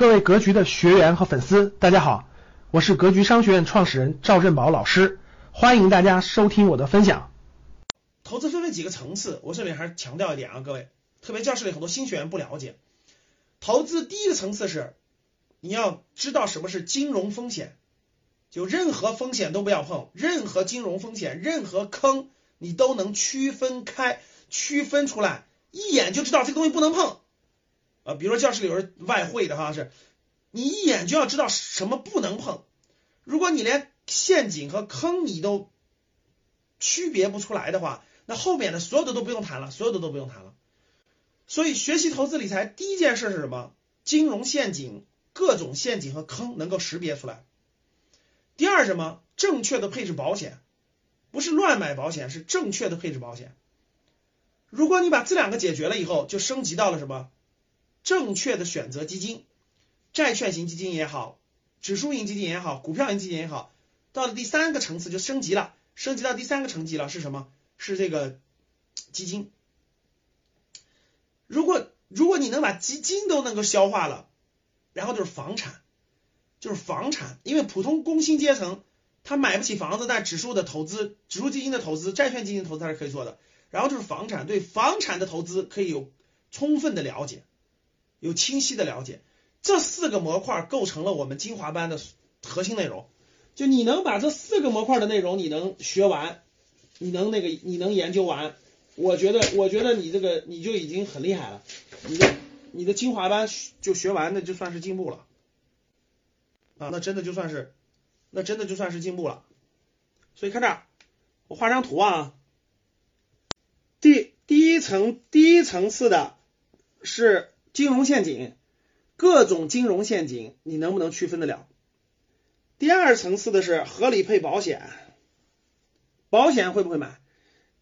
各位格局的学员和粉丝，大家好，我是格局商学院创始人赵振宝老师，欢迎大家收听我的分享。投资分为几个层次，我这里还是强调一点啊，各位，特别教室里很多新学员不了解，投资第一个层次是你要知道什么是金融风险，就任何风险都不要碰，任何金融风险、任何坑你都能区分开、区分出来，一眼就知道这个东西不能碰。啊，比如说教室里有人外汇的哈，是你一眼就要知道什么不能碰。如果你连陷阱和坑你都区别不出来的话，那后面的所有的都不用谈了，所有的都不用谈了。所以学习投资理财第一件事是什么？金融陷阱、各种陷阱和坑能够识别出来。第二什么？正确的配置保险，不是乱买保险，是正确的配置保险。如果你把这两个解决了以后，就升级到了什么？正确的选择基金，债券型基金也好，指数型基金也好，股票型基金也好，到了第三个层次就升级了，升级到第三个层级了是什么？是这个基金。如果如果你能把基金都能够消化了，然后就是房产，就是房产，因为普通工薪阶层他买不起房子，但指数的投资、指数基金的投资、债券基金投资他是可以做的。然后就是房产，对房产的投资可以有充分的了解。有清晰的了解，这四个模块构成了我们精华班的核心内容。就你能把这四个模块的内容你能学完，你能那个你能研究完，我觉得我觉得你这个你就已经很厉害了。你的你的精华班就学完，那就算是进步了啊，那真的就算是那真的就算是进步了。所以看这儿，我画张图啊，第第一层第一层次的是。金融陷阱，各种金融陷阱，你能不能区分得了？第二层次的是合理配保险，保险会不会买？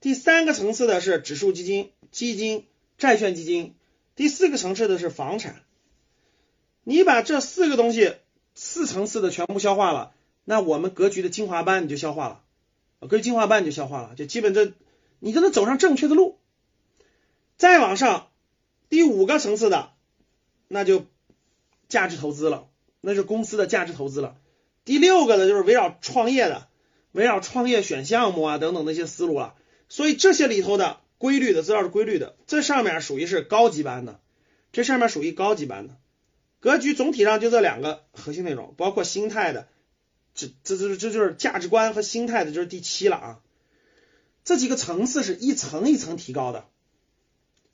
第三个层次的是指数基金、基金、债券基金，第四个层次的是房产。你把这四个东西四层次的全部消化了，那我们格局的精华班你就消化了，格局精华班你就消化了，就基本这你就能走上正确的路，再往上。第五个层次的，那就价值投资了，那是公司的价值投资了。第六个呢，就是围绕创业的，围绕创业选项目啊等等那些思路了。所以这些里头的规律的资料是规律的，这上面属于是高级班的，这上面属于高级班的。格局总体上就这两个核心内容，包括心态的，这这这这就是价值观和心态的，就是第七了啊。这几个层次是一层一层提高的。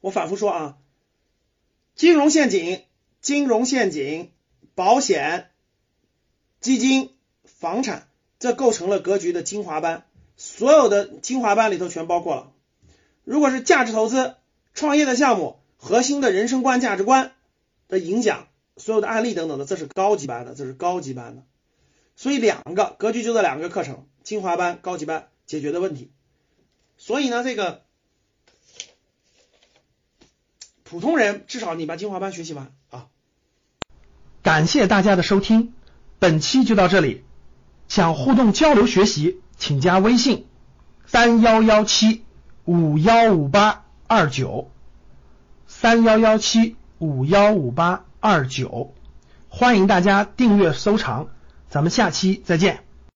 我反复说啊。金融陷阱、金融陷阱、保险、基金、房产，这构成了格局的精华班，所有的精华班里头全包括了。如果是价值投资、创业的项目、核心的人生观、价值观的影响，所有的案例等等的，这是高级班的，这是高级班的。所以两个格局就这两个课程，精华班、高级班解决的问题。所以呢，这个。普通人至少你把精华班学习完啊！感谢大家的收听，本期就到这里。想互动交流学习，请加微信三幺幺七五幺五八二九三幺幺七五幺五八二九，欢迎大家订阅收藏，咱们下期再见。